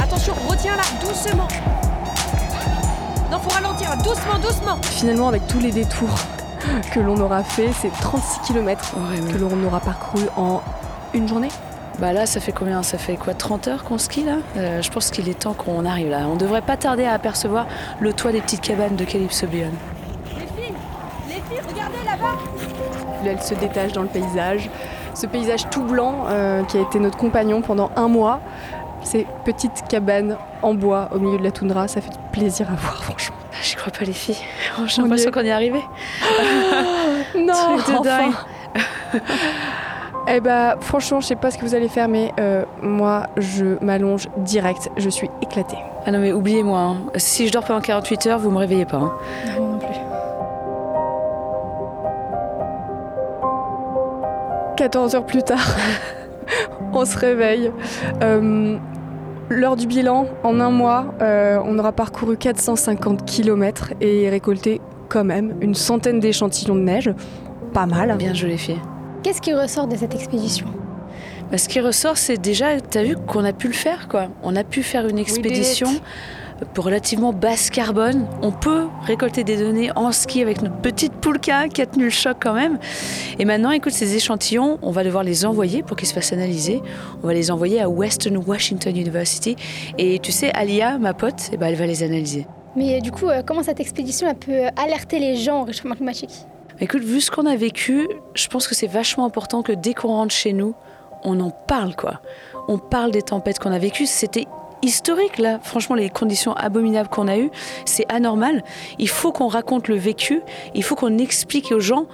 Attention, retiens là, doucement. Non, faut ralentir, doucement, doucement. Finalement, avec tous les détours que l'on aura fait, c'est 36 km Ouais, que l'on aura parcouru en une journée. Bah là, ça fait combien? Ça fait quoi 30 heures qu'on skie là? Euh, Je pense qu'il est temps qu'on arrive là. On devrait pas tarder à apercevoir le toit des petites cabanes de Calypso Beyond. Les filles, les filles, regardez là-bas. Là, elle se détache dans le paysage. Ce paysage tout blanc euh, qui a été notre compagnon pendant un mois. Ces petites cabanes en bois au milieu de la toundra, ça fait plaisir à voir, franchement. Ah, J'y crois pas les filles. J'ai On l'impression qu'on y est arrivé. Non, Truc de enfin. dingue. Eh bah, franchement, je sais pas ce que vous allez faire, mais euh, moi, je m'allonge direct. Je suis éclatée. Ah non mais oubliez-moi, hein. si je dors en 48 heures, vous me réveillez pas. hein. Non, non plus. 14 heures plus tard, on se réveille. Euh, L'heure du bilan, en un mois, euh, on aura parcouru 450 km et récolté quand même une centaine d'échantillons de neige. Pas mal. Bien joué les filles. Qu'est-ce qui ressort de cette expédition? Bah, ce qui ressort, c'est déjà, t'as vu qu'on a pu le faire, quoi. On a pu faire une expédition pour relativement basse carbone. On peut récolter des données en ski avec notre petite poulka qui a tenu le choc quand même. Et maintenant, écoute, ces échantillons, on va devoir les envoyer pour qu'ils se fassent analyser. On va les envoyer à Western Washington University. Et tu sais, Alia, ma pote, eh ben, elle va les analyser. Mais euh, du coup, euh, comment cette expédition elle peut alerter les gens au réchauffement climatique Écoute, vu ce qu'on a vécu, je pense que c'est vachement important que dès qu'on rentre chez nous, on en parle, quoi. On parle des tempêtes qu'on a vécues. C'était historique, là. Franchement, les conditions abominables qu'on a eues, c'est anormal. Il faut qu'on raconte le vécu. Il faut qu'on explique aux gens,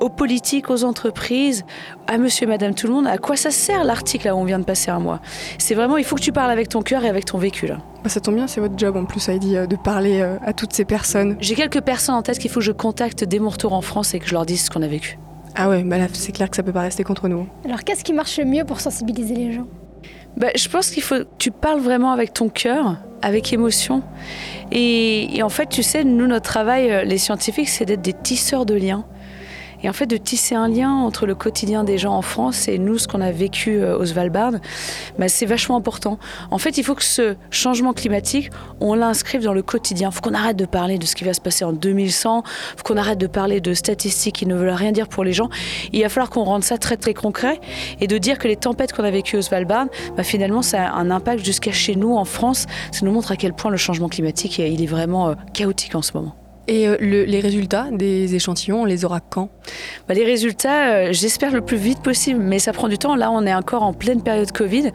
aux politiques, aux entreprises, à monsieur et madame tout le monde, à quoi ça sert l'article là où on vient de passer un mois? C'est vraiment, il faut que tu parles avec ton cœur et avec ton vécu, là. Bah, ça tombe bien, c'est votre job en plus, Heidi, euh, de parler euh, à toutes ces personnes. J'ai quelques personnes en tête qu'il faut que je contacte dès mon retour en France et que je leur dise ce qu'on a vécu. Ah ouais, bah c'est clair que ça peut pas rester contre nous. Alors, qu'est-ce qui marche le mieux pour sensibiliser les gens? Bah, je pense qu'il faut que tu parles vraiment avec ton cœur, avec émotion. Et, et en fait, tu sais, nous, notre travail, euh, les scientifiques, c'est d'être des tisseurs de liens. Et en fait, de tisser un lien entre le quotidien des gens en France et nous, ce qu'on a vécu euh, au Svalbard, bah, c'est vachement important. En fait, il faut que ce changement climatique, on l'inscrive dans le quotidien. Il faut qu'on arrête de parler de ce qui va se passer en 2100. Il faut qu'on arrête de parler de statistiques qui ne veulent rien dire pour les gens. Il va falloir qu'on rende ça très, très concret et de dire que les tempêtes qu'on a vécues au Svalbard, bah, finalement, ça a un impact jusqu'à chez nous, en France. Ça nous montre à quel point le changement climatique, il est vraiment euh, chaotique en ce moment. Et euh, le- les résultats des échantillons, on les aura quand? Bah, les résultats, euh, j'espère le plus vite possible, mais ça prend du temps. Là, on est encore en pleine période Covid.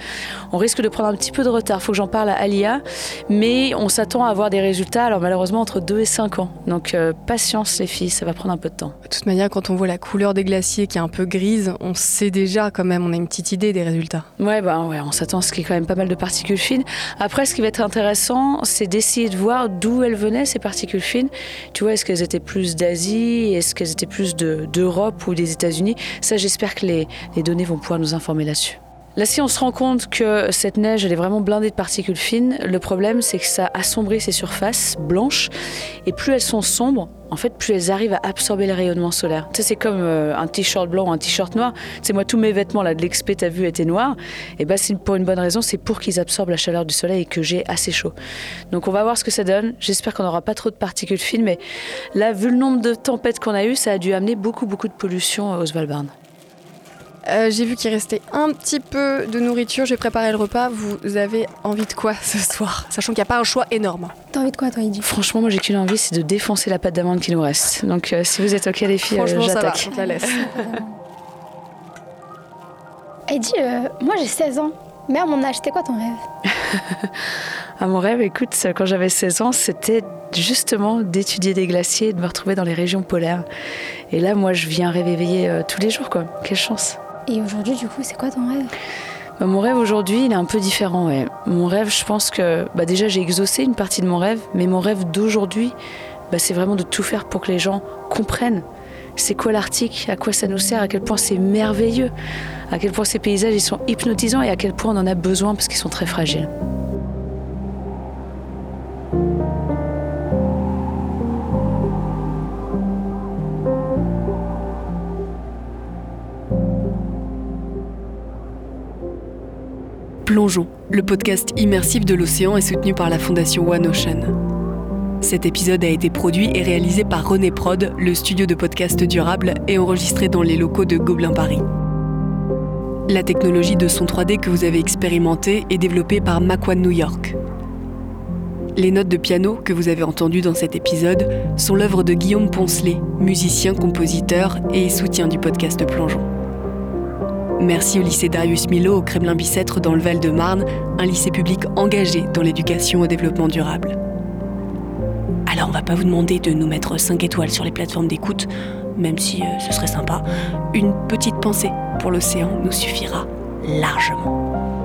On risque de prendre un petit peu de retard. Il faut que j'en parle à Alia, mais on s'attend à avoir des résultats, alors malheureusement, entre 2 et 5 ans. Donc, euh, patience, les filles, ça va prendre un peu de temps. De toute manière, quand on voit la couleur des glaciers qui est un peu grise, on sait déjà quand même, on a une petite idée des résultats. Ouais, bah ouais, on s'attend à ce qu'il y ait quand même pas mal de particules fines. Après, ce qui va être intéressant, c'est d'essayer de voir d'où elles venaient, ces particules fines, Tu vois, est-ce qu'elles étaient plus d'Asie? Est-ce qu'elles étaient plus d'Europe ou des États-Unis? Ça, j'espère que les, données vont pouvoir nous informer là-dessus. Là, si on se rend compte que cette neige, elle est vraiment blindée de particules fines, le problème, c'est que ça assombrit ces surfaces blanches. Et plus elles sont sombres, en fait, plus elles arrivent à absorber solaires. Tu sais, c'est comme euh, un t-shirt blanc ou un t-shirt noir. Sais, moi, tous mes vêtements là de l'expé, t'as vu, étaient noirs. Et bah, c'est pour une bonne raison, c'est pour qu'ils absorbent la chaleur du soleil et que j'ai assez chaud. Donc, on va voir ce que ça donne. J'espère qu'on n'aura pas trop de particules fines, mais là, vu le nombre de tempêtes qu'on a eues, ça a dû amener beaucoup, beaucoup de pollution au Svalbard. Euh, J'ai vu qu'il restait un petit peu de nourriture. J'ai préparé le repas. Vous avez envie de quoi ce soir Sachant qu'il n'y a pas un choix énorme? T'as envie de quoi, toi, Heidi Franchement, moi, j'ai qu'une envie, c'est de défoncer la pâte d'amande qui nous reste. Donc, euh, si vous êtes OK, les filles, euh, Franchement, ça va. j'attaque. On la laisse. Heidi, euh, moi j'ai 16 ans. Mais à mon âge, c'était quoi ton rêve? À mon rêve, écoute, quand j'avais 16 ans, c'était justement d'étudier des glaciers et de me retrouver dans les régions polaires. Et là, moi, je viens réveiller euh, tous les jours, quoi. Quelle chance. Et aujourd'hui, du coup, c'est quoi ton rêve? Bah, mon rêve aujourd'hui, il est un peu différent. Mon rêve, je pense que bah, déjà j'ai exaucé une partie de mon rêve, mais mon rêve d'aujourd'hui, bah, c'est vraiment de tout faire pour que les gens comprennent c'est quoi l'Arctique, à quoi ça nous sert, à quel point c'est merveilleux, à quel point ces paysages ils sont hypnotisants et à quel point on en a besoin parce qu'ils sont très fragiles. Plongeons, le podcast immersif de l'océan est soutenu par la fondation One Ocean. Cet épisode a été produit et réalisé par René Prod, le studio de podcast durable, et enregistré dans les locaux de Gobelin Paris. La technologie de son 3D que vous avez expérimentée est développée par Macquan New York. Les notes de piano que vous avez entendues dans cet épisode sont l'œuvre de Guillaume Poncelet, musicien, compositeur et soutien du podcast Plongeons. Merci au lycée Darius Milhaud au Kremlin Bicêtre dans le Val-de-Marne, un lycée public engagé dans l'éducation au développement durable. Alors on va pas vous demander de nous mettre 5 étoiles sur les plateformes d'écoute, même si euh, ce serait sympa. Une petite pensée pour l'océan nous suffira largement.